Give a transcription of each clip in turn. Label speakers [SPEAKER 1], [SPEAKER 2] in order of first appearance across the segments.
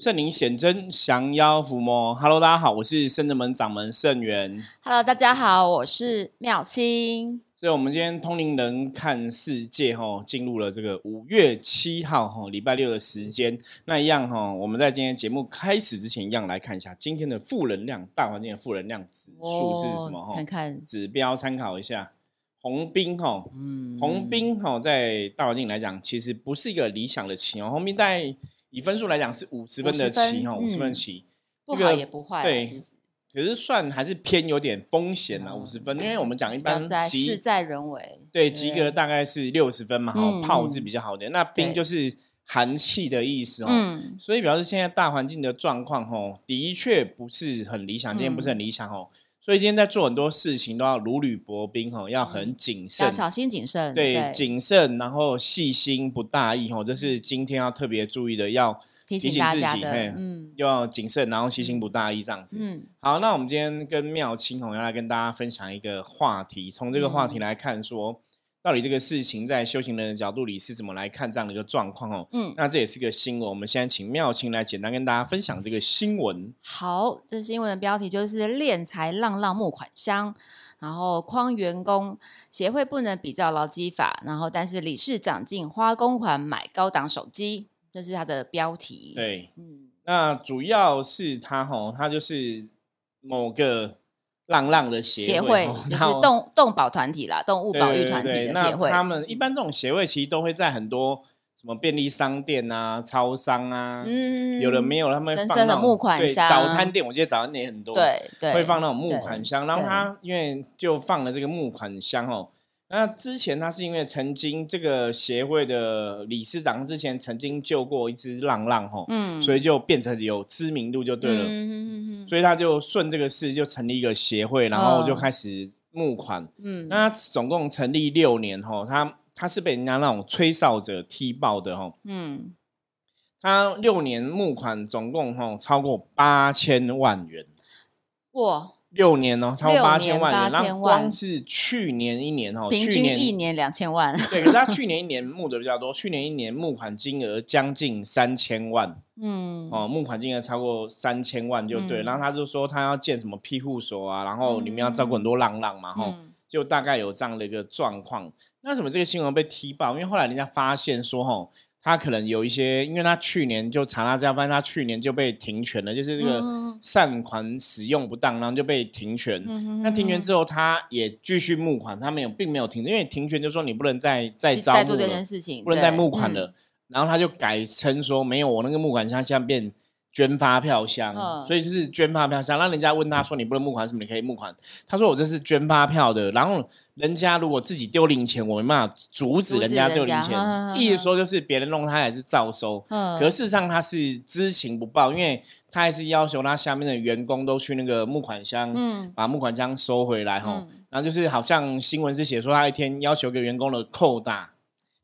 [SPEAKER 1] 圣灵显真，降妖伏魔。Hello，大家好，我是圣真门掌门圣元。
[SPEAKER 2] Hello，大家好，我是妙清。
[SPEAKER 1] 所以，我们今天通灵人看世界哈，进入了这个五月七号哈，礼拜六的时间。那一样哈，我们在今天节目开始之前，一样来看一下今天的负能量大环境的负能量指数是什么哈？
[SPEAKER 2] 哦看看，
[SPEAKER 1] 指标参考一下。红兵哈，
[SPEAKER 2] 嗯
[SPEAKER 1] 红兵哈，在大环境来讲，其实不是一个理想的棋哦。红兵在以分数来讲是五十分的
[SPEAKER 2] 50分
[SPEAKER 1] 棋哈，五十
[SPEAKER 2] 嗯
[SPEAKER 1] 分棋，
[SPEAKER 2] 不
[SPEAKER 1] 这个
[SPEAKER 2] 好也不坏啊，
[SPEAKER 1] 对可是算还是偏有点风险啊，
[SPEAKER 2] 嗯
[SPEAKER 1] 五十分，因为我们讲一般
[SPEAKER 2] 事在人为。
[SPEAKER 1] 对及格大概是六十分嘛，哈、
[SPEAKER 2] 嗯
[SPEAKER 1] 炮是比较好的。那兵就是寒气的意思哦，
[SPEAKER 2] 嗯，
[SPEAKER 1] 所以表示现在大环境的状况哦，的确不是很理想，今天不是很
[SPEAKER 2] 嗯
[SPEAKER 1] 理想哦。所以今天在做很多事情都要如履薄冰哈，要很谨慎。
[SPEAKER 2] 要，小心谨慎。
[SPEAKER 1] 对，谨慎，然后细心不大意哈，这是今天要特别注意的，要
[SPEAKER 2] 提醒
[SPEAKER 1] 自己嘿，
[SPEAKER 2] 嗯。
[SPEAKER 1] 要谨慎，然后细心不大意这样子。
[SPEAKER 2] 嗯，
[SPEAKER 1] 好，那我们今天跟妙清红要来跟大家分享一个话题，从这个话题
[SPEAKER 2] 嗯。
[SPEAKER 1] 来看说，到底这个事情在修行人的角度里是怎么来看这样的一个状况哦。
[SPEAKER 2] 嗯
[SPEAKER 1] 那这也是个新闻，我们现在请妙清来简单跟大家分享这个新闻。
[SPEAKER 2] 好，这新闻的标题就是“敛财浪浪募款箱”，然后框员工协会不能比照劳基法，然后但是理事长竟花公款买高档手机，这是它的标题。，
[SPEAKER 1] 对，
[SPEAKER 2] 嗯，
[SPEAKER 1] 那主要是他吼，他就是某个浪浪的协
[SPEAKER 2] 协会就是动动保团体啦，动物保育团体的协会。
[SPEAKER 1] 他们一般这种协会其实都会在很多什么便利商店啊、超商啊，
[SPEAKER 2] 嗯
[SPEAKER 1] 有的没有，他们放那种对
[SPEAKER 2] 箱
[SPEAKER 1] 早餐店我记得早餐店也很多，，
[SPEAKER 2] 对对，
[SPEAKER 1] 会放那种
[SPEAKER 2] 木
[SPEAKER 1] 款箱，然后
[SPEAKER 2] 对
[SPEAKER 1] 他因为就放了这个木款箱哦。那之前他是因为曾经这个协会的理事长之前曾经救过一只浪浪吼，
[SPEAKER 2] 嗯，
[SPEAKER 1] 所以就变成有知名度就对了。
[SPEAKER 2] 嗯嗯嗯嗯
[SPEAKER 1] 所以他就顺这个事就成立一个协会，然后就
[SPEAKER 2] 哦
[SPEAKER 1] 开始募款。
[SPEAKER 2] 嗯，
[SPEAKER 1] 那他总共成立六年吼，他他是被人家那种吹哨者踢爆的吼。
[SPEAKER 2] 嗯，
[SPEAKER 1] 他六年募款总共吼超过八千万元，
[SPEAKER 2] 哇，
[SPEAKER 1] 六年哦，超过
[SPEAKER 2] 六
[SPEAKER 1] 八千万元。
[SPEAKER 2] 年8000
[SPEAKER 1] 然后光是去年一年哦，
[SPEAKER 2] 平
[SPEAKER 1] 去年
[SPEAKER 2] 均一年两千万，
[SPEAKER 1] 对，可是他去年一年募的比较多，去年一年募款金额将近三千万
[SPEAKER 2] 嗯，
[SPEAKER 1] 哦，募款金额超过三千万就对。
[SPEAKER 2] 嗯
[SPEAKER 1] 然后他就说他要建什么庇护所啊，然后里面要照顾很多浪浪嘛，吼、
[SPEAKER 2] 嗯
[SPEAKER 1] 就大概有这样的一个状况。那什么这个新闻被踢爆？因为后来人家发现说，吼，他可能有一些，因为他去年就查他家，发现他去年就被停权了，就是这个
[SPEAKER 2] 嗯
[SPEAKER 1] 善款使用不当，然后就被停权。
[SPEAKER 2] 嗯
[SPEAKER 1] 那停权之后，他也继续募款，他没有，并没有停，因为停权就说你不能再再招募了
[SPEAKER 2] 再做这件，事情，
[SPEAKER 1] 不能再募款了。
[SPEAKER 2] 嗯
[SPEAKER 1] 然后他就改称说，没有，我那个募款箱现在变捐发票箱，
[SPEAKER 2] 嗯
[SPEAKER 1] 所以就是捐发票箱。让人家问他说，你不能募款，什么你可以募款？他说我这是捐发票的。然后人家如果自己丢零钱，我没办法阻止人家丢零钱意思说就是别人弄他也是照收。
[SPEAKER 2] 嗯，
[SPEAKER 1] 可事实上他是知情不报，因为他还是要求他下面的员工都去那个募款箱，
[SPEAKER 2] 嗯
[SPEAKER 1] 把募款箱收回来哈。
[SPEAKER 2] 嗯
[SPEAKER 1] 然后就是好像新闻是写说他一天要求一个员工的扣打，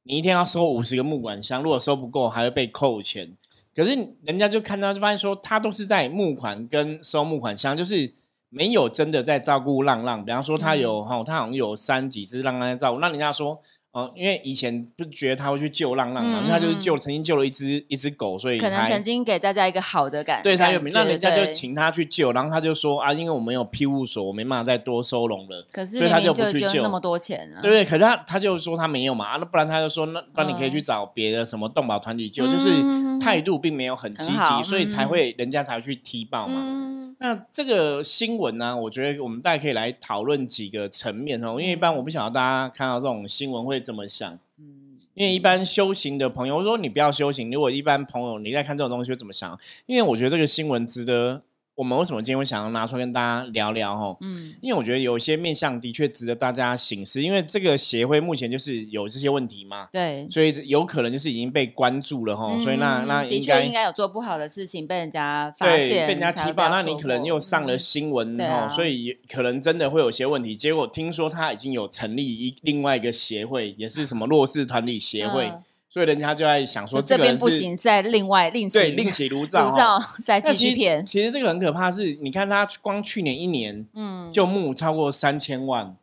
[SPEAKER 1] 你一天要收五十个木管箱，如果收不够还会被扣钱。可是人家就看到就发现说他都是在募款跟收募款箱，就是没有真的在照顾浪浪。比方说他有哈、他好像有三几只浪浪在照顾，那人家说。哦，因为以前不是觉得他会去救浪浪嘛，
[SPEAKER 2] 嗯
[SPEAKER 1] 因为他就是
[SPEAKER 2] 嗯。
[SPEAKER 1] 救曾经救了一只一只狗，所以才
[SPEAKER 2] 可能曾经给大家一个好的感，
[SPEAKER 1] 对他有名，那人家就请他去救，然后他就说啊，因为我们有庇护所，我没办法再多收容了。
[SPEAKER 2] 可是
[SPEAKER 1] 所以
[SPEAKER 2] 就
[SPEAKER 1] 就不去救
[SPEAKER 2] 那么多钱啊，
[SPEAKER 1] 对对，可是他他就说他没有嘛，啊那不然他就说那那你可以去
[SPEAKER 2] 嗯
[SPEAKER 1] 找别的什么动保团体救，
[SPEAKER 2] 嗯
[SPEAKER 1] 就是态度并没有很积极，所以才
[SPEAKER 2] 嗯。
[SPEAKER 1] 会人家才会去踢爆嘛。
[SPEAKER 2] 嗯，
[SPEAKER 1] 那这个新闻呢，我觉得我们大家可以来讨论几个层面哦，因为一般我不晓得大家看到这种新闻会怎么想。
[SPEAKER 2] 嗯
[SPEAKER 1] 因为一般修行的朋友，我说你不要修行。如果一般朋友你在看这种东西会怎么想？因为我觉得这个新闻值得我们为什么今天会想要拿出来跟大家聊聊哈？
[SPEAKER 2] 嗯
[SPEAKER 1] 因为我觉得有一些面向的确值得大家醒思，因为这个协会目前就是有这些问题嘛，
[SPEAKER 2] 对，
[SPEAKER 1] 所以有可能就是已经被关注了哈，所以那
[SPEAKER 2] 嗯
[SPEAKER 1] 那
[SPEAKER 2] 的确应该有做不好的事情被人家发
[SPEAKER 1] 对
[SPEAKER 2] 现，
[SPEAKER 1] 被人家提爆，
[SPEAKER 2] 才会被
[SPEAKER 1] 那你可能又上了
[SPEAKER 2] 嗯
[SPEAKER 1] 新闻
[SPEAKER 2] 对啊，
[SPEAKER 1] 所以可能真的会有些问题。结果听说他已经有成立一另外一个协会，也是什么弱势团体协会，
[SPEAKER 2] 嗯
[SPEAKER 1] 所以人家就在想说
[SPEAKER 2] 就这边不行，再另外另起
[SPEAKER 1] 对另起炉灶。
[SPEAKER 2] 炉灶 再继续骗，
[SPEAKER 1] 其实这个很可怕是，你看他光去年一年
[SPEAKER 2] 嗯，
[SPEAKER 1] 就募超过三千万，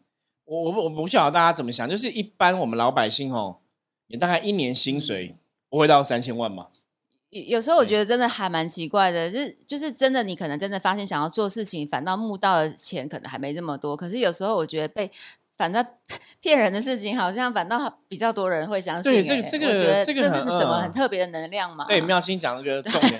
[SPEAKER 1] 我我我不晓得大家怎么想，就是一般我们老百姓哦，也大概一年薪水不会到三千万嘛，
[SPEAKER 2] 有有时候我
[SPEAKER 1] 对
[SPEAKER 2] 觉得真的还蛮奇怪的，就是就是真的，你可能真的发现想要做事情，反倒募到的钱可能还没这么多。可是有时候我觉得被反正 骗人的事情，好像反倒比较多人会相信、欸。
[SPEAKER 1] 对这个这个这个
[SPEAKER 2] 这是什么
[SPEAKER 1] 嗯
[SPEAKER 2] 很特别的能量嘛？
[SPEAKER 1] 对，妙心讲这个重点，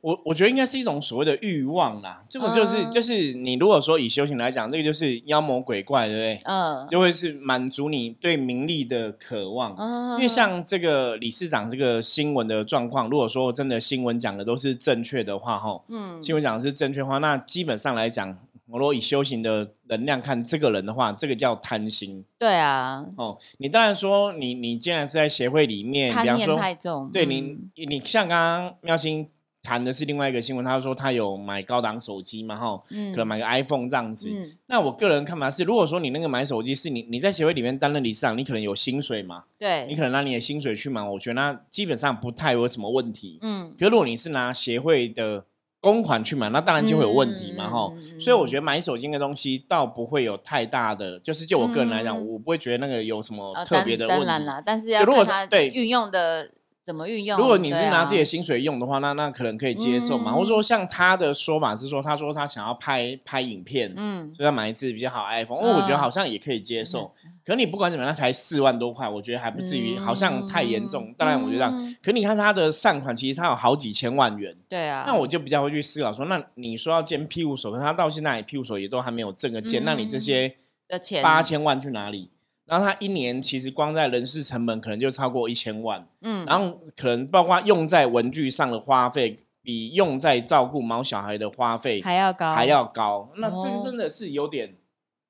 [SPEAKER 1] 我我觉得应该是一种所谓的欲望啦。这个就是、
[SPEAKER 2] 嗯
[SPEAKER 1] 就是你如果说以修行来讲，这个就是妖魔鬼怪，对不对？
[SPEAKER 2] 嗯，
[SPEAKER 1] 就会是满足你对名利的渴望。
[SPEAKER 2] 嗯
[SPEAKER 1] 因为像这个理事长这个新闻的状况，如果说真的新闻讲的都是正确的话，哈，
[SPEAKER 2] 嗯
[SPEAKER 1] 新闻讲的是正确的话，那基本上来讲，我如果以修行的能量看这个人的话，这个叫贪心
[SPEAKER 2] 对啊，
[SPEAKER 1] 哦。你当然说你你既然是在协会里面，比
[SPEAKER 2] 贪念
[SPEAKER 1] 方说
[SPEAKER 2] 太重。
[SPEAKER 1] 对
[SPEAKER 2] 嗯
[SPEAKER 1] 你，你像刚刚妙心谈的是另外一个新闻，他说他有买高档手机嘛，哈，
[SPEAKER 2] 嗯
[SPEAKER 1] 可能买个 iPhone 这样子。
[SPEAKER 2] 嗯
[SPEAKER 1] 那我个人看法是，如果说你那个买手机是你你在协会里面担任理事长，你可能有薪水嘛，
[SPEAKER 2] 对你，
[SPEAKER 1] 可能拿你的薪水去买，我觉得那基本上不太有什么问题。
[SPEAKER 2] 嗯
[SPEAKER 1] 可是如果你是拿协会的公款去买，那当然就会有问题嘛，
[SPEAKER 2] 嗯
[SPEAKER 1] 哈、所以我觉得买手机的东西倒不会有太大的，就是就我个人来讲，
[SPEAKER 2] 嗯。
[SPEAKER 1] 我不会觉得那个有什么
[SPEAKER 2] 呃
[SPEAKER 1] 特别的问题。
[SPEAKER 2] 当当然啦，但是要
[SPEAKER 1] 如果
[SPEAKER 2] 看它
[SPEAKER 1] 对。
[SPEAKER 2] 运用的怎么运用。
[SPEAKER 1] 如果你是拿自己的薪水用的话，那那可能可以接受嘛。
[SPEAKER 2] 嗯
[SPEAKER 1] 或者说像他的说法是说，他说他想要拍拍影片，
[SPEAKER 2] 嗯，
[SPEAKER 1] 所以他买一支比较好 iPhone，哦，我觉得
[SPEAKER 2] 嗯
[SPEAKER 1] 好像也可以接受。可你不管怎么样，那才四万多块，我觉得还不至于，好像太严重。当然，我觉得可你看他的善款，其实他有好几千万元，
[SPEAKER 2] 对啊，
[SPEAKER 1] 那我就比较会去思考说，那你说要建庇护所，可他到现在庇护所也都还没有挣个建，
[SPEAKER 2] 嗯
[SPEAKER 1] 那你这些
[SPEAKER 2] 的钱
[SPEAKER 1] 八千万去哪里？然后他一年其实光在人事成本可能就超过一千万，
[SPEAKER 2] 嗯，
[SPEAKER 1] 然后可能包括用在文具上的花费，比用在照顾毛小孩的花费
[SPEAKER 2] 还要高，
[SPEAKER 1] 还要高。那这个
[SPEAKER 2] 哦。
[SPEAKER 1] 真的是有点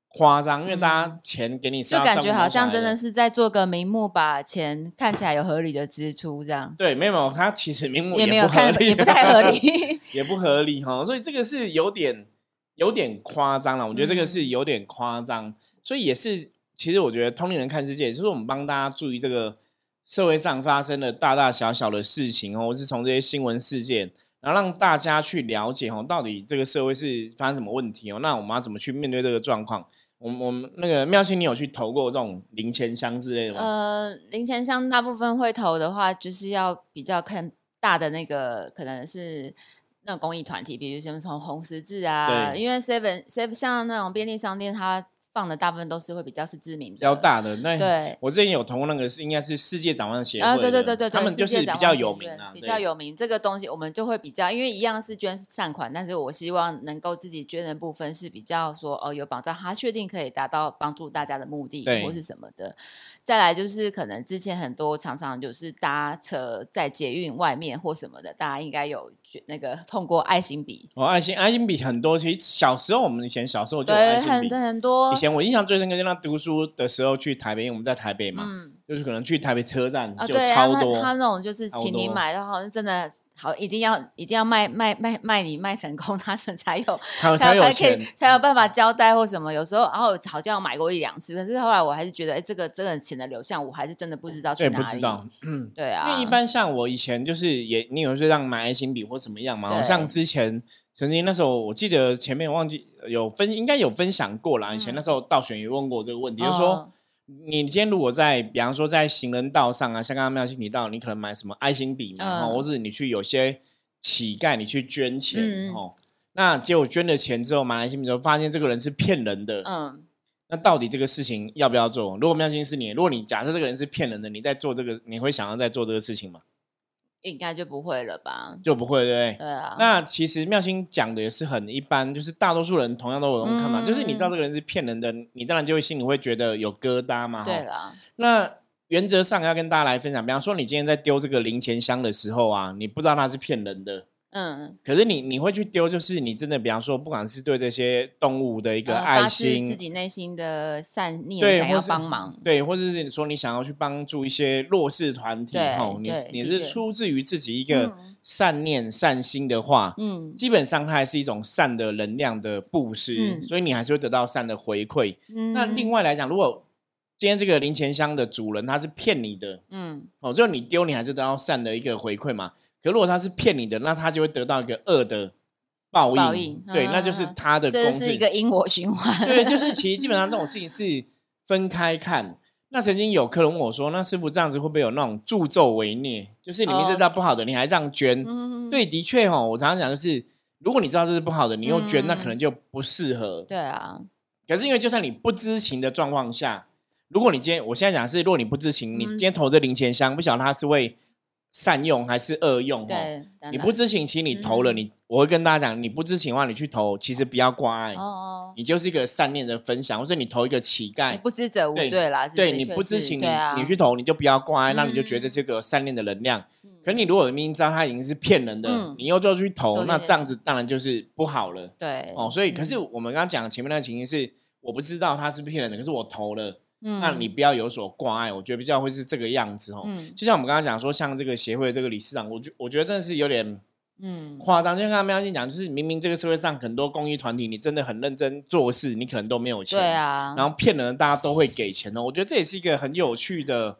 [SPEAKER 1] 夸张，因为大家
[SPEAKER 2] 嗯。
[SPEAKER 1] 钱给你是
[SPEAKER 2] 就感觉好像真的是在做个名目，把钱看起来有合理的支出，这样。
[SPEAKER 1] 对，没有没有，他其实名目
[SPEAKER 2] 也没有
[SPEAKER 1] 合理，
[SPEAKER 2] 看也不太合理。
[SPEAKER 1] 也不合理哈，所以这个是有点有点夸张了。我觉得这个
[SPEAKER 2] 嗯
[SPEAKER 1] 是有点夸张，所以也是，其实我觉得通灵人看世界，就是我们帮大家注意这个社会上发生的大大小小的事情哦，或是从这些新闻事件，然后让大家去了解哦，到底这个社会是发生什么问题哦，那我们要怎么去面对这个状况？我们我们那个妙清，你有去投过这种零钱箱之类的吗？
[SPEAKER 2] 呃，零钱箱大部分会投的话，就是要比较看大的那个，可能是那种公益团体，比如什么从红十字啊，因为 Seven Seven 像那种便利商店，它放的大部分都是会比较是知名的，
[SPEAKER 1] 比较大的那
[SPEAKER 2] 对
[SPEAKER 1] 我之前有投过那个是应该是世界展望协会
[SPEAKER 2] 啊，对对对对对，
[SPEAKER 1] 他们就是比较有名啊，
[SPEAKER 2] 比较有名。这个东西我们就会比较，因为一样是捐善款，但是我希望能够自己捐的部分是比较说哦有保障，它确定可以达到帮助大家的目的或是什么的。再来就是可能之前很多常常就是搭车在捷运外面或什么的，大家应该有捐那个碰过爱心笔，
[SPEAKER 1] 哦，爱心爱心笔很多，其实小时候我们以前小时候就有爱
[SPEAKER 2] 对，
[SPEAKER 1] 心笔。
[SPEAKER 2] 很很多
[SPEAKER 1] 以，前我印象最深刻，就那读书的时候去台北，因为我们在台北嘛，
[SPEAKER 2] 嗯。
[SPEAKER 1] 就是可能去台北车站
[SPEAKER 2] 啊，
[SPEAKER 1] 就
[SPEAKER 2] 对啊，他
[SPEAKER 1] 超多。
[SPEAKER 2] 他那种就是请你买的话，真的好，一定要一定要卖卖卖卖你卖成功，他 们才有
[SPEAKER 1] 才有
[SPEAKER 2] 才才可
[SPEAKER 1] 钱
[SPEAKER 2] 以，才有办法交代或什么。有时候，然后好像买过一两次，可是后来我还是觉得，哎，这个真的钱的流向，我还是真的不知道去
[SPEAKER 1] 对，
[SPEAKER 2] 哪里。
[SPEAKER 1] 不知道，嗯，
[SPEAKER 2] 对啊，
[SPEAKER 1] 因为一般像我以前就是也，你有时候让买爱心笔或什么样嘛，像之前曾经那时候我记得前面忘记有分，应该有分享过啦。以前
[SPEAKER 2] 嗯
[SPEAKER 1] 那时候道选也问过我这个问题，就是说
[SPEAKER 2] 哦
[SPEAKER 1] 你今天如果在，比方说在行人道上啊，像刚刚妙心提到，你可能买什么爱心笔嘛，
[SPEAKER 2] 嗯
[SPEAKER 1] 或者你去有些乞丐，你去捐钱哦，那结果捐了钱之后，买爱心笔之后，发现这个人是骗人的，
[SPEAKER 2] 嗯，
[SPEAKER 1] 那到底这个事情要不要做？如果妙心是你，如果你假设这个人是骗人的，你在做这个，你会想要再做这个事情吗？
[SPEAKER 2] 应该就不会了吧？
[SPEAKER 1] 就不会，对不对？
[SPEAKER 2] 对啊，
[SPEAKER 1] 那其实妙心讲的也是很一般，就是大多数人同样都有这种看法，
[SPEAKER 2] 嗯
[SPEAKER 1] 就是你知道这个人是骗人的，你当然就会心里会觉得有疙瘩嘛。齁
[SPEAKER 2] 对啦，
[SPEAKER 1] 那原则上要跟大家来分享，比方说你今天在丢这个零钱箱的时候啊，你不知道他是骗人的，
[SPEAKER 2] 嗯，
[SPEAKER 1] 可是你你会去丢，就是你真的比方说，不管是对这些动物的一个
[SPEAKER 2] 呃
[SPEAKER 1] 爱心，
[SPEAKER 2] 自己内心的善念，
[SPEAKER 1] 对，
[SPEAKER 2] 想要帮忙，
[SPEAKER 1] 对，或者是你说你想要去帮助一些弱势团体，
[SPEAKER 2] 对
[SPEAKER 1] 吼，你你是出自于自己一个
[SPEAKER 2] 嗯
[SPEAKER 1] 善念、善心的话，
[SPEAKER 2] 嗯。
[SPEAKER 1] 基本上它还是一种善的能量的布施，
[SPEAKER 2] 嗯。
[SPEAKER 1] 所以你还是会得到善的回馈。
[SPEAKER 2] 嗯，
[SPEAKER 1] 那另外来讲，如果今天这个零钱箱的主人他是骗你的，
[SPEAKER 2] 嗯
[SPEAKER 1] 哦，就你丢你还是得到善的一个回馈嘛。可如果他是骗你的，那他就会得到一个恶的报应，
[SPEAKER 2] 报应
[SPEAKER 1] 对，那就是
[SPEAKER 2] 嗯
[SPEAKER 1] 他的公
[SPEAKER 2] 这是一个因果循环，
[SPEAKER 1] 对，就是其实基本上这种事情是分开看。那曾经有客人问我说：“那师傅这样子会不会有那种助纣为虐？就是你明知
[SPEAKER 2] 哦
[SPEAKER 1] 道不好的，你还这样捐？”
[SPEAKER 2] 嗯，
[SPEAKER 1] 对，的确哦，我常常讲就是，如果你知道这是不好的，你又捐，那可
[SPEAKER 2] 嗯
[SPEAKER 1] 能就不适合。
[SPEAKER 2] 对啊，
[SPEAKER 1] 可是因为就算你不知情的状况下，如果你今天我现在讲的是，如果你不知情，你
[SPEAKER 2] 嗯
[SPEAKER 1] 今天投这零钱箱，不晓得它是会善用还是恶用哦。
[SPEAKER 2] 对，
[SPEAKER 1] 你不知情，其实你投了，
[SPEAKER 2] 嗯。
[SPEAKER 1] 你我会跟大家讲，你不知情的话，你去投，其实不要挂碍，
[SPEAKER 2] 哦哦，
[SPEAKER 1] 你就是一个善念的分享，或者你投一个乞丐，
[SPEAKER 2] 不知者无罪啦。
[SPEAKER 1] 对你不知情，你
[SPEAKER 2] 啊，
[SPEAKER 1] 你去投，你就不要挂碍，那你就觉得
[SPEAKER 2] 嗯
[SPEAKER 1] 这个善念的能量。
[SPEAKER 2] 嗯。
[SPEAKER 1] 可你如果明明知道他已经是骗人的，
[SPEAKER 2] 嗯。
[SPEAKER 1] 你又就去投，那这样子当然就是不好了。
[SPEAKER 2] 对。
[SPEAKER 1] 哦，所以可是
[SPEAKER 2] 嗯
[SPEAKER 1] 我们刚刚讲前面那个情形是，我不知道他是骗人的，可是我投了，
[SPEAKER 2] 嗯
[SPEAKER 1] 那你不要有所挂碍，我觉得比较会是这个样子哦。
[SPEAKER 2] 嗯
[SPEAKER 1] 就像我们刚刚讲说，像这个协会的这个理事长，我觉我觉得真的是有点
[SPEAKER 2] 嗯
[SPEAKER 1] 夸张。就像刚刚喵姐讲，就是明明这个社会上很多公益团体，你真的很认真做事，你可能都没有钱，
[SPEAKER 2] 对，啊，
[SPEAKER 1] 然后骗人大家都会给钱哦。我觉得这也是一个很有趣的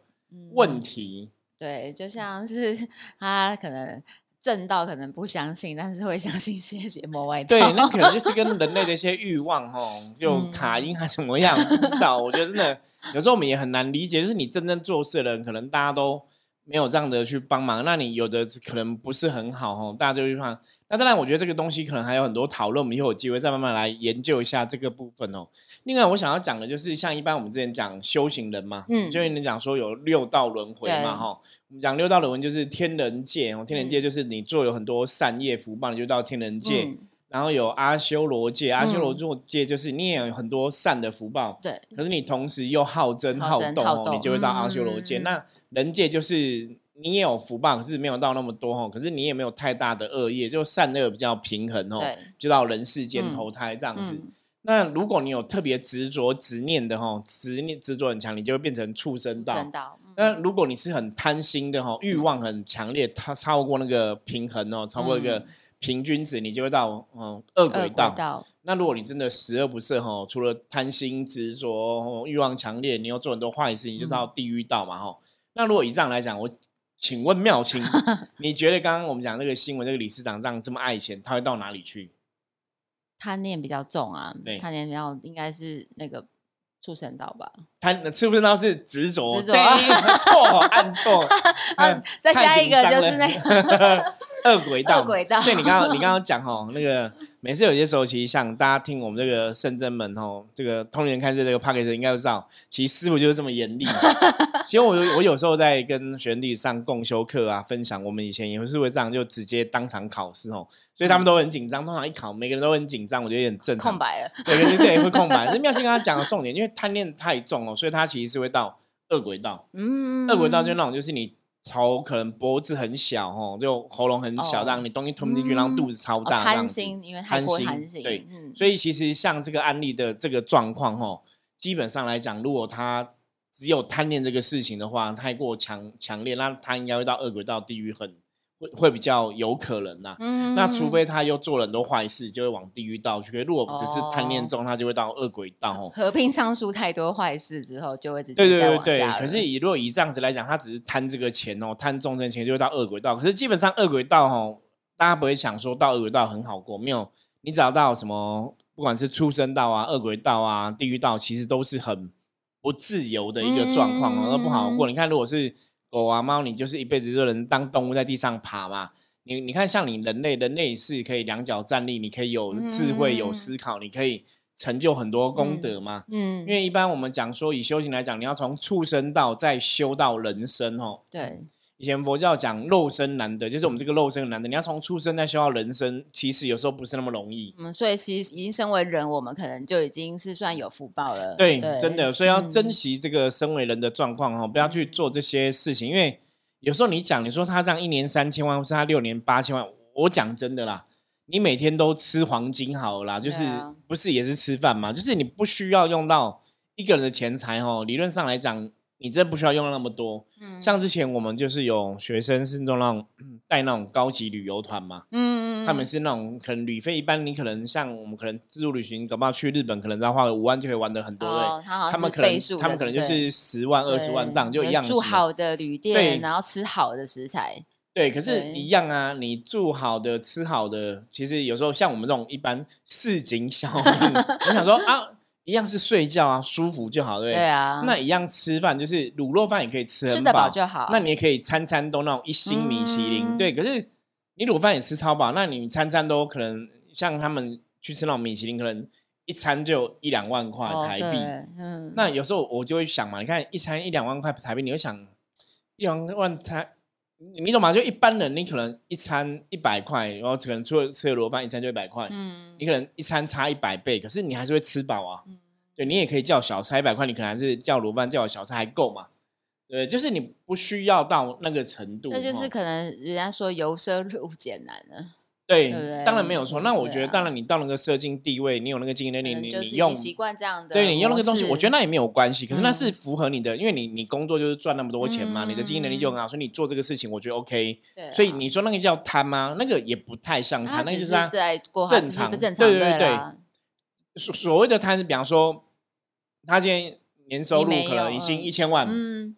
[SPEAKER 1] 问
[SPEAKER 2] 嗯
[SPEAKER 1] 题。
[SPEAKER 2] 对，就像是他可能正道可能不相信，但是会相信些邪魔外道。
[SPEAKER 1] 对，那可能就 是跟人类的一些欲望哦，就
[SPEAKER 2] 嗯
[SPEAKER 1] 卡因还是怎么样，不知道。我觉得真的有时候我们也很难理解，就是你真正做事的人，可能大家都没有这样的去帮忙，那你有的可能不是很好哦，大家就去看。那当然，我觉得这个东西可能还有很多讨论，我们以后有机会再慢慢来研究一下这个部分哦。另外，我想要讲的就是，像一般我们之前讲修行人嘛，
[SPEAKER 2] 嗯
[SPEAKER 1] 就有人讲说有六道轮回嘛，
[SPEAKER 2] 对
[SPEAKER 1] 哈。我们讲六道轮回就是天人界哦，天人界就是你做有很多善业福报，你就到天人界。
[SPEAKER 2] 嗯
[SPEAKER 1] 然后有阿修罗界，阿修罗
[SPEAKER 2] 嗯
[SPEAKER 1] 界就是你也有很多善的福报，
[SPEAKER 2] 对，
[SPEAKER 1] 可是你同时又好争
[SPEAKER 2] 好斗
[SPEAKER 1] 你就会到阿修罗界。那人界就是你也有福报，可是没有到那么多哦，可是你也没有太大的恶业，就善恶比较平衡哦，就到人世间
[SPEAKER 2] 嗯
[SPEAKER 1] 投胎这样子。
[SPEAKER 2] 嗯
[SPEAKER 1] 那如果你有特别执着执念的哈，执念执着很强，你就会变成畜生道。
[SPEAKER 2] 正道。嗯
[SPEAKER 1] 那如果你是很贪心的哈，欲望很强烈，它超过那个平衡哦，超过一个
[SPEAKER 2] 嗯
[SPEAKER 1] 平均值，你就会到嗯恶轨道。那如果你真的十恶不赦哈，除了贪心执着、哦欲望强烈，你又做很多坏事，你就
[SPEAKER 2] 嗯
[SPEAKER 1] 到地狱道嘛哈。那如果以这样来讲，我请问妙清，你觉得刚刚我们讲那个新闻，那个理事长这样这么爱钱，他会到哪里去？
[SPEAKER 2] 贪念比较重啊
[SPEAKER 1] 对，
[SPEAKER 2] 贪念比较应该是那个畜生道吧。
[SPEAKER 1] 他是不是那是执着？
[SPEAKER 2] 执着
[SPEAKER 1] 对，错，按错。
[SPEAKER 2] 再下一个就是那个
[SPEAKER 1] 恶鬼道，
[SPEAKER 2] 恶鬼道
[SPEAKER 1] 对你刚刚你刚刚讲哦，那个每次有些时候，其实像大家听我们这个圣真门哦，这个通灵人看这这个 p a c k a g e 应该都知道，其实师傅就是这么严厉。其实我有我有时候在跟学弟上共修课啊，分享我们以前也是会这样，就直接当场考试哦，所以他们都很紧张。通常一考，每个人都很紧张，我觉得也很正常。
[SPEAKER 2] 空白了。
[SPEAKER 1] 对，可是这也会空白。那妙清刚刚讲的重点，因为贪念太重哦，所以他其实是会到恶轨道。
[SPEAKER 2] 嗯，
[SPEAKER 1] 恶轨道就那种，就是你头可能脖子很小哦，就喉咙很小，
[SPEAKER 2] 哦
[SPEAKER 1] 让你东西吞不进去，然后肚子超
[SPEAKER 2] 哦
[SPEAKER 1] 大，
[SPEAKER 2] 贪心，因为太
[SPEAKER 1] 贪心
[SPEAKER 2] 过贪心，
[SPEAKER 1] 对
[SPEAKER 2] 嗯，
[SPEAKER 1] 所以其实像这个案例的这个状况哦，基本上来讲，如果他只有贪念这个事情的话，太过强强烈，那他应该会到恶鬼道地狱很会会比较有可能呐、
[SPEAKER 2] 嗯
[SPEAKER 1] 那除非他又做了很多坏事，就会往地狱道去。可是如果只是贪念重，他就会到恶鬼道哦。
[SPEAKER 2] 合并上述太多坏事之后，就会直接
[SPEAKER 1] 对对
[SPEAKER 2] 再
[SPEAKER 1] 对对，可是以如果以这样子来讲，他只是贪这个钱哦，贪众生钱就会到恶鬼道。可是基本上恶鬼道哦，大家不会想说到恶鬼道很好过，没有，你找到什么，不管是畜生道啊、恶鬼道啊、地狱道，其实都是很不自由的一个状况哦，都不好过。
[SPEAKER 2] 嗯
[SPEAKER 1] 你看，如果是狗啊、猫，你就是一辈子就能当动物在地上爬嘛。你你看，像你人类，人类是可以两脚站立，你可以有智慧、有
[SPEAKER 2] 嗯
[SPEAKER 1] 思考，你可以成就很多功德嘛。
[SPEAKER 2] 嗯
[SPEAKER 1] 因，为一般我们讲说，以修行来讲，你要从畜生道再修到人生哦。
[SPEAKER 2] 对，
[SPEAKER 1] 以前佛教讲肉身难得，就是我们这个肉身很难得，你要从出生再修到人生，其实有时候不是那么容易。
[SPEAKER 2] 嗯，所以其实已经身为人，我们可能就已经是算有福报了。
[SPEAKER 1] 对，真的，所以要珍
[SPEAKER 2] 嗯
[SPEAKER 1] 惜这个身为人的状况哦，不要去做这些事情，因为有时候你讲，你说他这样一年三千万，或是他六年八千万，我讲真的啦，你每天都吃黄金好了啦，就是、
[SPEAKER 2] 啊
[SPEAKER 1] 不是也是吃饭嘛？就是你不需要用到一个人的钱财哦，理论上来讲，你真的不需要用到那么多。
[SPEAKER 2] 嗯
[SPEAKER 1] 像之前我们就是有学生是那种嗯带那种高级旅游团嘛，
[SPEAKER 2] 嗯，
[SPEAKER 1] 他们是那种可能旅费一般，你可能像我们可能自助旅行，搞不好去日本可能只要花个五万就可以玩的很多
[SPEAKER 2] 他
[SPEAKER 1] 们可能他们可能就是十万二十万这样就一样
[SPEAKER 2] 住好的旅
[SPEAKER 1] 对
[SPEAKER 2] 店，然后吃好的食材。
[SPEAKER 1] 对，可是一样啊，你住好的吃好的，其实有时候像我们这种一般市井小民，我想说啊，一样是睡觉啊，舒服就好，对不对？
[SPEAKER 2] 对啊，
[SPEAKER 1] 那一样吃饭，就是卤肉饭也可以吃很
[SPEAKER 2] 吃得饱就好。
[SPEAKER 1] 那你也可以餐餐都那种一星米其林，
[SPEAKER 2] 嗯
[SPEAKER 1] 对。可是你卤饭也吃超饱，那你餐餐都可能像他们去吃那种米其林，可能一餐就一两万块
[SPEAKER 2] 哦
[SPEAKER 1] 台币。
[SPEAKER 2] 对嗯，
[SPEAKER 1] 那有时候我就会想嘛，你看一餐一两万块台币，你会想一两万台，你懂吗？就一般人，你可能一餐一百块，然后可能除了吃个罗饭，一餐就一百块，
[SPEAKER 2] 嗯
[SPEAKER 1] 你可能一餐差一百倍，可是你还是会吃饱啊。
[SPEAKER 2] 嗯
[SPEAKER 1] 对你也可以叫小菜一百块，你可能还是叫罗饭叫小菜还够嘛。对，就是你不需要到那个程度。
[SPEAKER 2] 那就是可能人家说由奢入俭难了，
[SPEAKER 1] 对
[SPEAKER 2] 对对
[SPEAKER 1] 当然没有错。那我觉得，
[SPEAKER 2] 啊
[SPEAKER 1] 当然你到那个社经地位，你有那个经营能力，你
[SPEAKER 2] 就是
[SPEAKER 1] 你用
[SPEAKER 2] 习惯这样的，
[SPEAKER 1] 对你用那个东西，我觉得那也没有关系。可是那
[SPEAKER 2] 嗯
[SPEAKER 1] 是符合你的，因为你你工作就是赚那么多钱嘛，你的经营能力就很好，所以你做这个事情，我觉得 OK。
[SPEAKER 2] 对啊
[SPEAKER 1] 所以你说那个叫贪吗？那个也不太像
[SPEAKER 2] 他
[SPEAKER 1] 贪，那个就是
[SPEAKER 2] 在过
[SPEAKER 1] 正常
[SPEAKER 2] 自己不正常，
[SPEAKER 1] 对对对所所谓的贪是，比方说他今天年收入可能已经
[SPEAKER 2] 有
[SPEAKER 1] 一千万，
[SPEAKER 2] 嗯，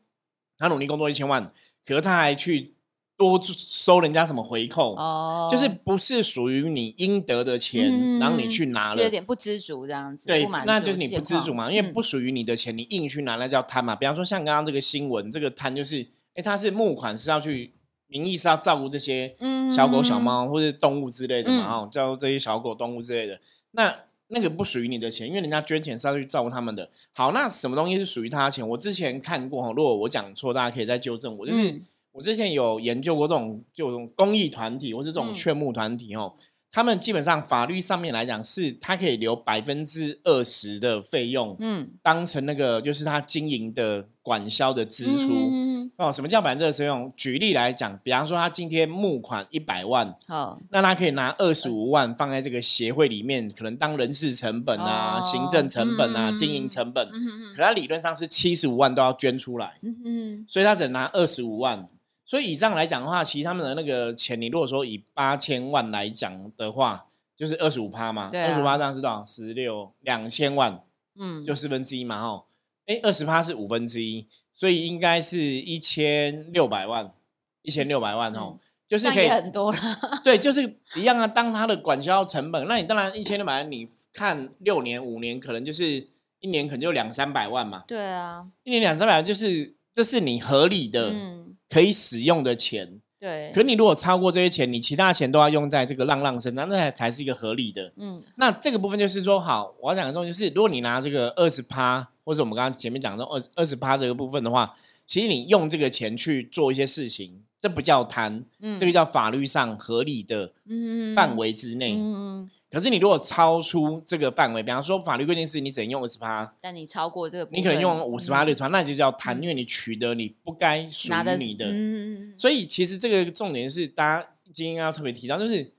[SPEAKER 1] 他努力工作一千万，可是他还去多收人家什么回扣，
[SPEAKER 2] 哦，
[SPEAKER 1] 就是不是属于你应得的钱，
[SPEAKER 2] 嗯
[SPEAKER 1] 然后你去拿了
[SPEAKER 2] 就有。点不知足这样子，
[SPEAKER 1] 对那就是你不知足嘛，因为不属于你的钱，你硬去拿，那叫贪嘛。比方说像刚刚这个新闻，这个贪就是，哎，他是募款是要去，名义是要照顾这些
[SPEAKER 2] 嗯
[SPEAKER 1] 小狗、小猫或者动物之类的嘛，
[SPEAKER 2] 嗯
[SPEAKER 1] 哦，照顾这些小狗、动物之类的。那那个不属于你的钱，因为人家捐钱是要去照顾他们的。好，那什么东西是属于他的钱？我之前看过哈，如果我讲错，大家可以再纠正我。就是、
[SPEAKER 2] 嗯
[SPEAKER 1] 我之前有研究过这种就这种公益团体或是这种
[SPEAKER 2] 嗯
[SPEAKER 1] 劝募团体哦，他们基本上法律上面来讲是，他可以留百分之二十的费用，
[SPEAKER 2] 嗯
[SPEAKER 1] 当成那个就是他经营的管销的支出。
[SPEAKER 2] 嗯
[SPEAKER 1] 哦，什么叫百分之二十用？举例来讲，比方说他今天募款一百万，
[SPEAKER 2] 好，
[SPEAKER 1] 那他可以拿二十五万放在这个协会里面，可能当人事成本啊、
[SPEAKER 2] 哦
[SPEAKER 1] 行政成本啊、
[SPEAKER 2] 嗯
[SPEAKER 1] 经营成本。可他理论上是七十五万都要捐出来，
[SPEAKER 2] 嗯哼
[SPEAKER 1] 所以他只能拿二十五万。所以以上来讲的话，其实他们的那个钱，你如果说以八千万来讲的话，就是二十五趴嘛，二十五趴这样是多少？十六两千万，
[SPEAKER 2] 嗯，
[SPEAKER 1] 就四分之一嘛，吼。哎，二十趴是五分之一，所以应该是一千六百万，一千六百万哦，就是可以
[SPEAKER 2] 很多了，
[SPEAKER 1] 对，就是一样啊。当它的管销成本，那你当然一千六百万，你看六年、五年，可能就是一年可能就两三百万嘛。
[SPEAKER 2] 对啊，
[SPEAKER 1] 一年两三百万，就是这是你合理的、
[SPEAKER 2] 嗯，
[SPEAKER 1] 可以使用的钱。
[SPEAKER 2] 对，
[SPEAKER 1] 可你如果超过这些钱，你其他钱都要用在这个浪浪身上，那才才是一个合理的。
[SPEAKER 2] 嗯
[SPEAKER 1] 那这个部分就是说，好，我要讲的重点就是，如果你拿这个二十趴，或者我们刚刚前面讲的二二十趴这个部分的话，其实你用这个钱去做一些事情，这不叫贪，
[SPEAKER 2] 嗯，
[SPEAKER 1] 这个叫法律上合理的
[SPEAKER 2] 嗯
[SPEAKER 1] 范，围之内。
[SPEAKER 2] 嗯嗯，
[SPEAKER 1] 可是你如果超出这个范围，比方说法律规定是你只能用二十趴，
[SPEAKER 2] 但你超过这个，
[SPEAKER 1] 你可能用五十趴、
[SPEAKER 2] 嗯
[SPEAKER 1] 六十趴，那就叫贪，因为你取得你不该属于你的。
[SPEAKER 2] 嗯，
[SPEAKER 1] 所以其实这个重点是大家今天要特别提到，就是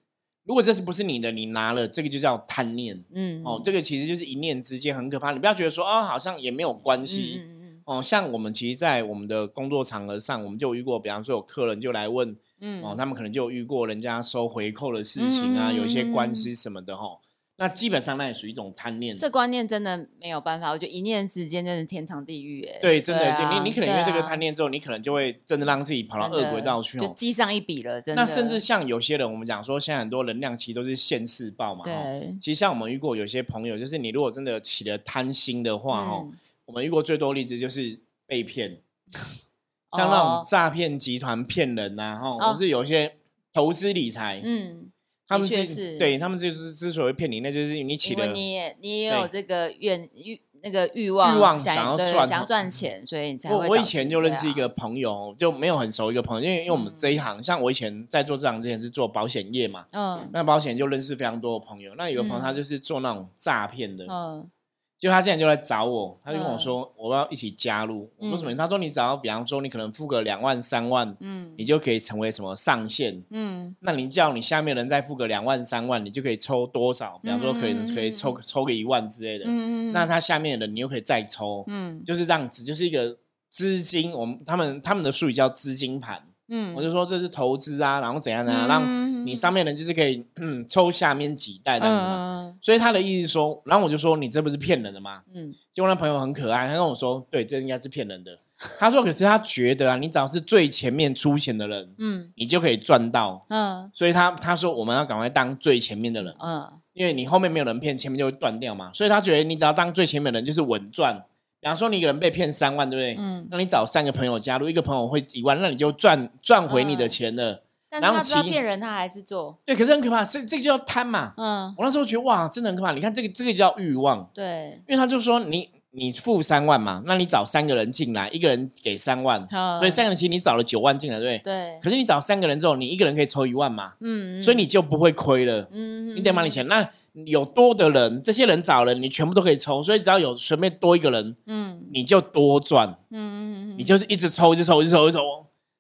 [SPEAKER 1] 如果这是不是你的，你拿了这个就叫贪念。
[SPEAKER 2] 嗯
[SPEAKER 1] 哦，这个其实就是一念之间很可怕。你不要觉得说哦，好像也没有关系。
[SPEAKER 2] 嗯嗯
[SPEAKER 1] 哦，像我们其实，在我们的工作场合上，我们就有遇过，比方说有客人就来问，
[SPEAKER 2] 嗯
[SPEAKER 1] 哦，他们可能就有遇过人家收回扣的事情啊，
[SPEAKER 2] 嗯
[SPEAKER 1] 有一些官司什么的哈、哦。那基本上那也属于一种贪念。
[SPEAKER 2] 这观念真的没有办法，我觉得一念之间真的天堂地狱哎。
[SPEAKER 1] 对，真的，你你可能因为这个贪念之后，你可能就会真的让自己跑到恶轨道去哦。
[SPEAKER 2] 就记上一笔了，真的。
[SPEAKER 1] 那甚至像有些人，我们讲说，现在很多能量其实都是现世报嘛。哦
[SPEAKER 2] 对，
[SPEAKER 1] 其实像我们遇过有些朋友，就是你如果真的起了贪心的话，哦，
[SPEAKER 2] 嗯
[SPEAKER 1] 我们遇过最多例子就是被骗，像那种
[SPEAKER 2] 哦。
[SPEAKER 1] 诈骗集团骗人呐、哈、
[SPEAKER 2] 哦。
[SPEAKER 1] 或是有一些投资理财，
[SPEAKER 2] 嗯，
[SPEAKER 1] 他们之
[SPEAKER 2] 的确是
[SPEAKER 1] 对他们就是之所以骗你，那就是你起了
[SPEAKER 2] 你也你也有
[SPEAKER 1] 对
[SPEAKER 2] 这个愿欲那个欲望
[SPEAKER 1] 欲望
[SPEAKER 2] 想
[SPEAKER 1] 想要赚
[SPEAKER 2] 对想要赚钱，所以你。才
[SPEAKER 1] 我我以前就认识一，个朋友，就没有很熟一个朋友，因为因为我们
[SPEAKER 2] 嗯
[SPEAKER 1] 这一行，像我以前在做这行之前是做保险业嘛，
[SPEAKER 2] 嗯。
[SPEAKER 1] 那保险就认识非常多的朋友。那有个朋友
[SPEAKER 2] 嗯。
[SPEAKER 1] 他就是做那种诈骗的，
[SPEAKER 2] 嗯
[SPEAKER 1] 就他现在就来找我，他就跟我
[SPEAKER 2] 嗯
[SPEAKER 1] 说我要一起加入。我说什么？
[SPEAKER 2] 嗯
[SPEAKER 1] 他说你只要比方说你可能付个两万三万，
[SPEAKER 2] 嗯
[SPEAKER 1] 你就可以成为什么上限。
[SPEAKER 2] 嗯
[SPEAKER 1] 那你叫你下面人再付个两万三万，你就可以抽多少？比方说可以
[SPEAKER 2] 嗯嗯嗯
[SPEAKER 1] 可以抽抽个一万之类的。
[SPEAKER 2] 嗯
[SPEAKER 1] 那他下面的人你又可以再抽，
[SPEAKER 2] 嗯
[SPEAKER 1] 就是这样子，就是一个资金。我们他们他们的术语叫资金盘。
[SPEAKER 2] 嗯
[SPEAKER 1] 我就说这是投资啊，然后怎样怎样，让你上面人就是可以嗯抽下面几代这样子嘛。
[SPEAKER 2] 嗯
[SPEAKER 1] 所以他的意思是说，然后我就说你这不是骗人的吗？
[SPEAKER 2] 嗯
[SPEAKER 1] 结果那朋友很可爱，他跟我说，对，这应该是骗人的。他说，可是他觉得啊，你只要是最前面出钱的人，
[SPEAKER 2] 嗯
[SPEAKER 1] 你就可以赚到。
[SPEAKER 2] 嗯
[SPEAKER 1] 所以他他说我们要赶快当最前面的人，
[SPEAKER 2] 嗯
[SPEAKER 1] 因为你后面没有人骗，前面就会断掉嘛。所以他觉得你只要当最前面的人就是稳赚。比方说你一个人被骗三万，对不对？
[SPEAKER 2] 嗯，
[SPEAKER 1] 那你找三个朋友加入，一个朋友会一万，那你就赚赚回你的钱了。然后
[SPEAKER 2] 但是他知道骗人，他还是做，
[SPEAKER 1] 对，可是很可怕，这这个就叫贪嘛。
[SPEAKER 2] 嗯，
[SPEAKER 1] 我那时候觉得哇，真的很可怕。你看这个这个叫欲望，
[SPEAKER 2] 对，
[SPEAKER 1] 因为他就说你你付三万嘛，那你找三个人进来，一个人给三万，
[SPEAKER 2] 所
[SPEAKER 1] 所以三个人其实你找了九万进来，对不对？
[SPEAKER 2] 对，
[SPEAKER 1] 可是你找三个人之后，你一个人可以抽一万嘛，
[SPEAKER 2] 嗯，
[SPEAKER 1] 所以你就不会亏了。
[SPEAKER 2] 嗯，
[SPEAKER 1] 你得把你钱，那有多的人，这些人找了，你全部都可以抽，所以只要有随便多一个人，
[SPEAKER 2] 嗯。
[SPEAKER 1] 你就多赚，
[SPEAKER 2] 嗯嗯嗯，
[SPEAKER 1] 你就是一直抽，一直抽，一直抽，一直抽，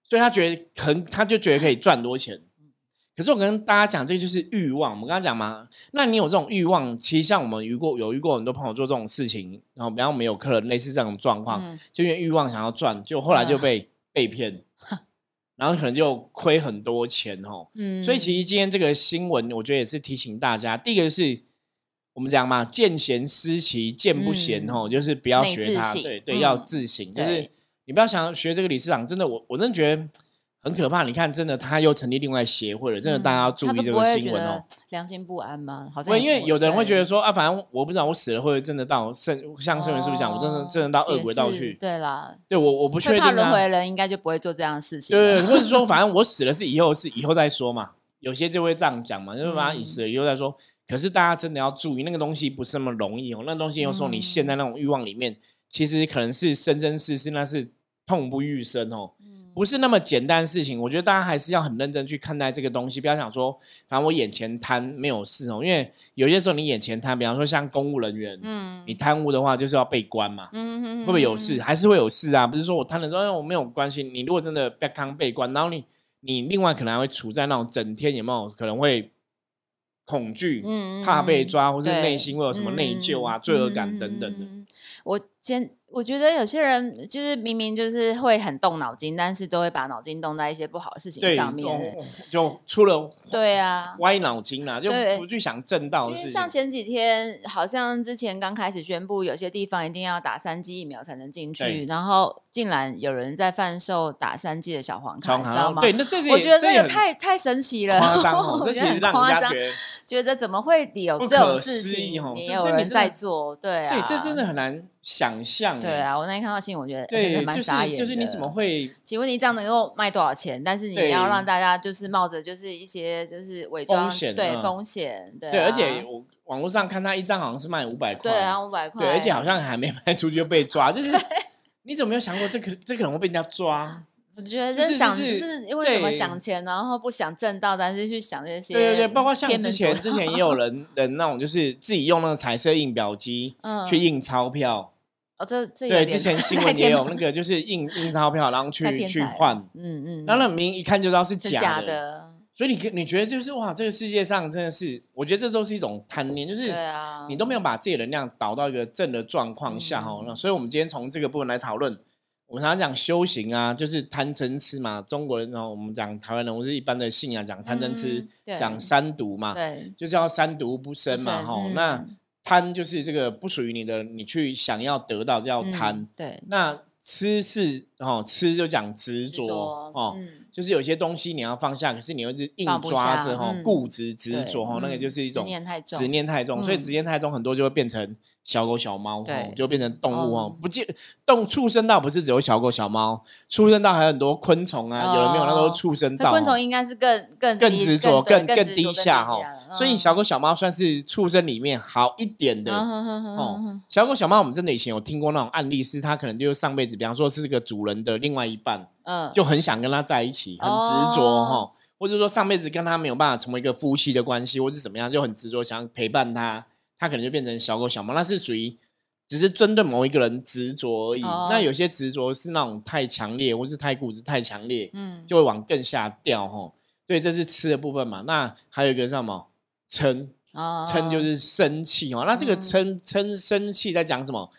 [SPEAKER 1] 所以他觉得很，他就觉得可以赚多钱。可是我跟大家讲，这就是欲望。我们刚刚讲嘛，那你有这种欲望，其实像我们遇过有遇过很多朋友做这种事情，然后比方我们有客人类似这种状况，
[SPEAKER 2] 嗯。
[SPEAKER 1] 就因为欲望想要赚，就后来就被、被骗，然后可能就亏很多钱哦。
[SPEAKER 2] 嗯，
[SPEAKER 1] 所以其实今天这个新闻，我觉得也是提醒大家，第一个是我们讲嘛，见贤思齐，见不贤
[SPEAKER 2] 嗯。
[SPEAKER 1] 哦，就是不要
[SPEAKER 2] 内
[SPEAKER 1] 学他，对对，
[SPEAKER 2] 嗯。
[SPEAKER 1] 要自省，就是你不要想学这个理事长，真的，我我真的觉得很可怕。你看，真的他又成立另外协会了，真的大家要注意这个新闻哦
[SPEAKER 2] 得。良心不安吗？好像
[SPEAKER 1] 因为有的人会觉得说啊，反正我不知道我死了会不会真的到圣，像圣人是不是讲，我真的
[SPEAKER 2] 哦
[SPEAKER 1] 真的到恶鬼道去？
[SPEAKER 2] 对啦，
[SPEAKER 1] 对我我不确定
[SPEAKER 2] 会怕轮回人应该就不会做这样的事情。
[SPEAKER 1] 对，或者说 反正我死了是以后是以后再说嘛，有些就会这样讲嘛，就是把
[SPEAKER 2] 嗯
[SPEAKER 1] 你死了以后再说。可是大家真的要注意，那个东西不是那么容易哦。那个东西有时候你陷在那种欲望里面，其实可能是生生世世那是痛不欲生哦，
[SPEAKER 2] 嗯
[SPEAKER 1] 不是那么简单的事情。我觉得大家还是要很认真去看待这个东西，不要想说反正我眼前贪没有事哦，因为有些时候你眼前贪，比方说像公务人员，
[SPEAKER 2] 嗯
[SPEAKER 1] 你贪污的话就是要被关嘛。
[SPEAKER 2] 嗯
[SPEAKER 1] 会不会有事？？还是会有事啊！不是说我贪了之后哎我没有关系。你如果真的被康被关，然后你你另外可能还会处在那种整天有没有可能会恐惧、
[SPEAKER 2] 嗯
[SPEAKER 1] 怕被抓，或是内心会有什么内疚啊、
[SPEAKER 2] 嗯
[SPEAKER 1] 罪恶感等等的。
[SPEAKER 2] 嗯我先我觉得有些人就是明明就是会很动脑筋，但是都会把脑筋动在一些不好的事情，上面。
[SPEAKER 1] 哦就出了
[SPEAKER 2] 对啊，
[SPEAKER 1] 歪脑筋啦，就
[SPEAKER 2] 对
[SPEAKER 1] 不去想正道的事情。
[SPEAKER 2] 像前几天，好像之前刚开始宣布，有些地方一定要打三剂疫苗才能进去，然后竟然有人在贩售打三剂的小黄卡，
[SPEAKER 1] 超
[SPEAKER 2] 你知道吗？
[SPEAKER 1] 对，那这
[SPEAKER 2] 我觉得这个太太神奇了，
[SPEAKER 1] 夸张哦，这其实让人家觉得
[SPEAKER 2] 觉得怎么会有
[SPEAKER 1] 不
[SPEAKER 2] 这种事情有人在做，对啊，
[SPEAKER 1] 对，这真的很难想象。
[SPEAKER 2] 对，啊。我那天看到新闻，我觉得
[SPEAKER 1] 对，就
[SPEAKER 2] 蛮傻眼
[SPEAKER 1] 是就是你怎么
[SPEAKER 2] 的？
[SPEAKER 1] 会
[SPEAKER 2] 请问你这样能够卖多少钱？但是你要让大家就是冒着就是一些就是伪装
[SPEAKER 1] 风险嗯
[SPEAKER 2] 对风险，对
[SPEAKER 1] 对，而
[SPEAKER 2] 啊
[SPEAKER 1] 且我网络上看他一张好像是卖五百块，
[SPEAKER 2] 对啊，五百块，
[SPEAKER 1] 对，而且好像还没卖出去就被抓，就是你怎么没有想过这可这可能会被人家抓？
[SPEAKER 2] 我觉得
[SPEAKER 1] 就是
[SPEAKER 2] 是想
[SPEAKER 1] 就是
[SPEAKER 2] 是因为怎么想钱，然后不想挣到，但是去想这些
[SPEAKER 1] 对对对，包括像之前之前也有人人那种就是自己用那个彩色印表机
[SPEAKER 2] 嗯
[SPEAKER 1] 去印钞票，
[SPEAKER 2] 哦，这这
[SPEAKER 1] 对，之前新
[SPEAKER 2] 太
[SPEAKER 1] 闻也有那个就是印印钞票，然后去去换，
[SPEAKER 2] 嗯嗯，
[SPEAKER 1] 然后那名一看就知道是
[SPEAKER 2] 是
[SPEAKER 1] 假
[SPEAKER 2] 假的，
[SPEAKER 1] 所以你可你觉得就是哇，这个世界上真的是，我觉得这都是一种贪念，就是你都没有把自己的能量导到一个正的状况下哈、
[SPEAKER 2] 嗯
[SPEAKER 1] 那所以我们今天从这个部分来讨论。我们常常讲修行啊，就是贪嗔痴嘛。中国人哦，我们讲台湾人，我是一般的信仰讲贪嗔痴
[SPEAKER 2] 嗯，
[SPEAKER 1] 讲三毒嘛，
[SPEAKER 2] 对。
[SPEAKER 1] 就是要三毒不生嘛哈、
[SPEAKER 2] 嗯
[SPEAKER 1] 那贪就是这个不属于你的，你去想要得到叫贪。
[SPEAKER 2] 嗯对
[SPEAKER 1] 那吃是哦，吃就讲执着
[SPEAKER 2] 执着
[SPEAKER 1] 哦，
[SPEAKER 2] 嗯
[SPEAKER 1] 就是有些东西你要放下，可是你又是硬抓着哈，
[SPEAKER 2] 嗯
[SPEAKER 1] 固执执
[SPEAKER 2] 对
[SPEAKER 1] 着哈，那个就是一种
[SPEAKER 2] 念太重
[SPEAKER 1] 执念太重，所以
[SPEAKER 2] 嗯
[SPEAKER 1] 执念太重，很多就会变成小狗小猫就变成动物哈
[SPEAKER 2] 哦。
[SPEAKER 1] 不见动畜生道不是只有小狗小猫，畜生道还有很多昆虫啊，有人没有那都畜生道
[SPEAKER 2] 昆虫应该是更更
[SPEAKER 1] 更执着、更
[SPEAKER 2] 更低
[SPEAKER 1] 下哈，所以小狗小猫算是畜生里面好一点的。
[SPEAKER 2] 哦
[SPEAKER 1] 哦，小狗小猫，我们真的以前有听过那种案例，是它可能就是上辈子，比方说是这个主人的另外一半，
[SPEAKER 2] 嗯，
[SPEAKER 1] 就很想跟他在一起，很执着
[SPEAKER 2] 哦
[SPEAKER 1] 哈，或者说上辈子跟他没有办法成为一个夫妻的关系，或是怎么样，就很执着想陪伴他，他可能就变成小狗小猫，那是属于只是针对某一个人执着而已。
[SPEAKER 2] 哦
[SPEAKER 1] 那有些执着是那种太强烈，或是太固执、太强烈，
[SPEAKER 2] 嗯
[SPEAKER 1] 就会往更下掉哈。对，这是吃的部分嘛。那还有一个是什么？嗔，
[SPEAKER 2] 啊
[SPEAKER 1] 嗔就是生气哦。那这个
[SPEAKER 2] 嗯
[SPEAKER 1] 嗔嗔生气在讲什么？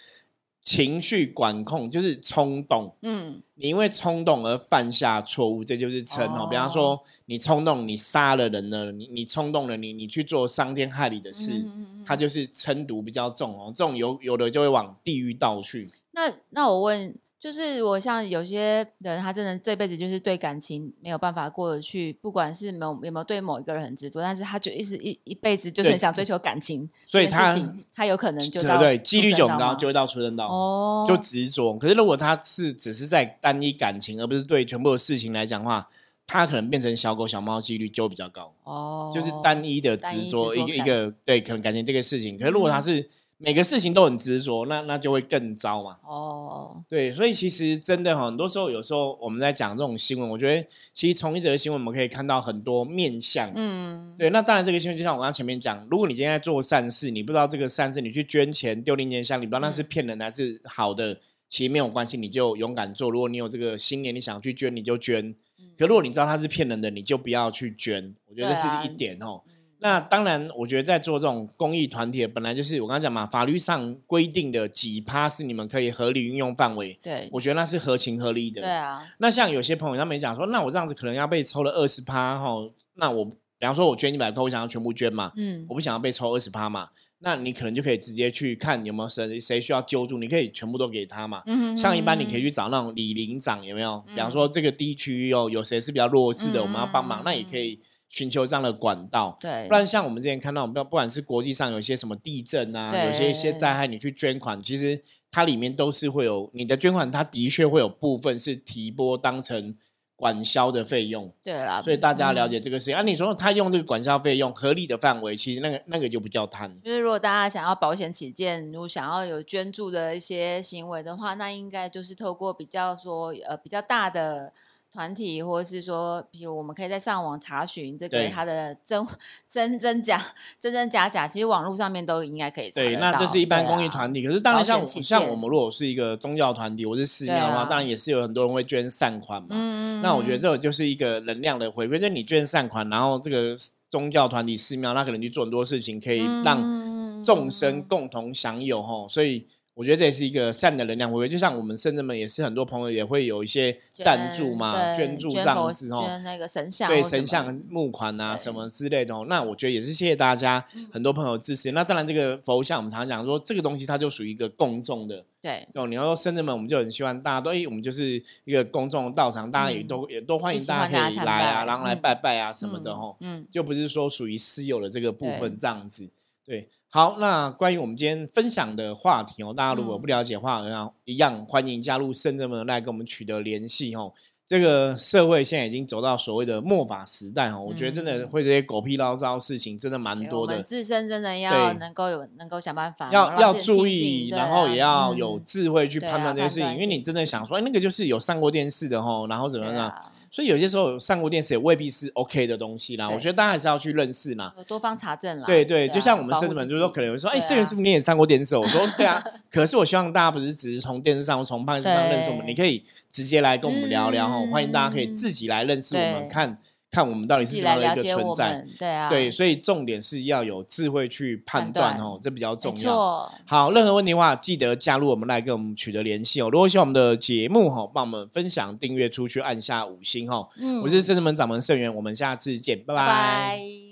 [SPEAKER 1] 情绪管控就是冲动，
[SPEAKER 2] 嗯，
[SPEAKER 1] 你因为冲动而犯下错误，这就是嗔哦。比方
[SPEAKER 2] 哦
[SPEAKER 1] 说，你冲动，你杀了人了，你你冲动了，你你去做伤天害理的事，
[SPEAKER 2] 嗯嗯嗯
[SPEAKER 1] 它就是嗔毒比较重哦。这种有有的就会往地狱道去。
[SPEAKER 2] 那那我问，就是我像有些人，他真的这辈子就是对感情没有办法过得去，不管是没有有没有对某一个人很执着，但是他就一直一一辈子就是很想追求感情，
[SPEAKER 1] 所以他
[SPEAKER 2] 他有可能就到
[SPEAKER 1] 对对，几率就很高，就会到出生道。
[SPEAKER 2] 哦，
[SPEAKER 1] 就执着。可是如果他是只是在单一感情，而不是对全部的事情来讲的话，他可能变成小狗小猫几率就比较高，
[SPEAKER 2] 哦，
[SPEAKER 1] 就是单一的执着一个一个对，可能感情这个事情。可是如果他是每个事情都很执着，那那就会更糟嘛。
[SPEAKER 2] 哦，
[SPEAKER 1] 对，所以其实真的哈很多时候，有时候我们在讲这种新闻，我觉得其实从一则新闻我们可以看到很多面相。
[SPEAKER 2] 嗯，
[SPEAKER 1] 对，那当然这个新闻就像我刚刚前面讲，如果你今天在做善事，你不知道这个善事，你去捐钱丢零钱箱，你不知道那是
[SPEAKER 2] 嗯
[SPEAKER 1] 骗人的还是好的，其实没有关系，你就勇敢做。如果你有这个心念，你想去捐，你就捐。可如果你知道它是骗人的，你就不要去捐。我觉得是一点哦。那当然，我觉得在做这种公益团体，本来就是我刚刚讲嘛，法律上规定的几趴是你们可以合理运用范围，
[SPEAKER 2] 对，
[SPEAKER 1] 我觉得那是合情合理的。
[SPEAKER 2] 对啊，
[SPEAKER 1] 那像有些朋友他们讲说，那我这样子可能要被抽了二十趴哈，那我比方说我捐一百块，我想要全部捐嘛，
[SPEAKER 2] 嗯
[SPEAKER 1] 我不想要被抽二十趴嘛，那你可能就可以直接去看有没有谁谁需要救助，你可以全部都给他嘛。
[SPEAKER 2] 嗯
[SPEAKER 1] 像一般你可以
[SPEAKER 2] 以
[SPEAKER 1] 去找那种李林长有没有？比方
[SPEAKER 2] 嗯
[SPEAKER 1] 说这个地区哦有谁是比较弱势的，
[SPEAKER 2] 嗯
[SPEAKER 1] 我们要帮忙，那也可以寻求这样的管道。
[SPEAKER 2] 对，
[SPEAKER 1] 不然像我们之前看到，不不管是国际上有一些什么地震啊，有些一些灾害，你去捐款，其实它里面都是会有你的捐款，它的确会有部分是提拨当成管销的费用，
[SPEAKER 2] 对啦，
[SPEAKER 1] 所以大家要了
[SPEAKER 2] 嗯
[SPEAKER 1] 解这个事情。啊，你说他用这个管销费用合理的范围，其实那个那个就不叫贪。
[SPEAKER 2] 就是如果大家想要保险起见，如果想要有捐助的一些行为的话，那应该就是透过比较说呃比较大的团体，或者是说，比如我们可以在上网查询这个
[SPEAKER 1] 对。
[SPEAKER 2] 它的真 真真假真真假假，其实网络上面都应该可以查
[SPEAKER 1] 对，那这是一般公益团体，可是当然像像我们如果是一个宗教团体，我是寺庙的话，当然也是有很多人会捐善款嘛。
[SPEAKER 2] 嗯
[SPEAKER 1] 那我觉得这个就是一个能量的回馈，就是你捐善款，然后这个宗教团体寺庙，那可能去做很多事情，可以让
[SPEAKER 2] 嗯
[SPEAKER 1] 众生共同享有吼，所以我觉得这也是一个善的能量回馈。就像我们圣人们也是很多朋友也会有一些赞助嘛，
[SPEAKER 2] 对
[SPEAKER 1] 捐助这样子吼。
[SPEAKER 2] 捐那个神像
[SPEAKER 1] 对神像募款啊什么之类的哦，那我觉得也是谢谢大家，很多朋友支持。那当然，这个佛像我们常常讲说，这个东西它就属于一个公众的
[SPEAKER 2] 对
[SPEAKER 1] 哦。你要说深圳们，我们就很希望大家都，哎，我们就是一个公众的道场，大家也都、也都欢迎大
[SPEAKER 2] 家
[SPEAKER 1] 可以来啊，然后来
[SPEAKER 2] 嗯
[SPEAKER 1] 拜拜啊什么的
[SPEAKER 2] 嗯
[SPEAKER 1] 吼。
[SPEAKER 2] 嗯
[SPEAKER 1] 就不是说属于私有的这个部分
[SPEAKER 2] 对
[SPEAKER 1] 这样子。对，好，那关于我们今天分享的话题哦，大家如果
[SPEAKER 2] 嗯
[SPEAKER 1] 不了解的话，一样一样欢迎加入圣人们来跟我们取得联系哦。这个社会现在已经走到所谓的末法时代哦，我觉得真的
[SPEAKER 2] 嗯
[SPEAKER 1] 会这些狗屁唠叨事情真的蛮多的
[SPEAKER 2] 我们，自身真的要能够有能够想办法，
[SPEAKER 1] 要要注意，然后
[SPEAKER 2] 啊
[SPEAKER 1] 也要有
[SPEAKER 2] 嗯
[SPEAKER 1] 智慧去判断这些事情，因为你真的想说，哎，那个就是有上过电视的哦，然后怎么样？所以有些时候上过电视也未必是 OK 的东西啦。我觉得大家还是要去认识嘛。
[SPEAKER 2] 有多方查证啦。
[SPEAKER 1] 对对，
[SPEAKER 2] 啊
[SPEAKER 1] 就像我们
[SPEAKER 2] 保护
[SPEAKER 1] 圣人们，
[SPEAKER 2] 自
[SPEAKER 1] 就是说可能有人说，哎，
[SPEAKER 2] 对
[SPEAKER 1] 圣人
[SPEAKER 2] 啊
[SPEAKER 1] 是不是你也上过电视？我说对啊，可是我希望大家不是只是从电视上、从报纸上认识我们，你可以直接来跟我们聊聊哈，欢迎大家可以
[SPEAKER 2] 嗯
[SPEAKER 1] 自己来认识我们，看看我们到底是什么样的
[SPEAKER 2] 来了解
[SPEAKER 1] 一个存在。
[SPEAKER 2] 对啊，
[SPEAKER 1] 对，所以重点是要有智慧去判
[SPEAKER 2] 判断
[SPEAKER 1] 断哦，这比较重要。好，任何问题的话，记得加入我们来跟我们取得联系哦。如果喜欢我们的节目哈，帮我们分享、订阅出去，按下五星哈。
[SPEAKER 2] 嗯
[SPEAKER 1] 我是圣智门掌门盛元，我们下次见，拜
[SPEAKER 2] 拜拜。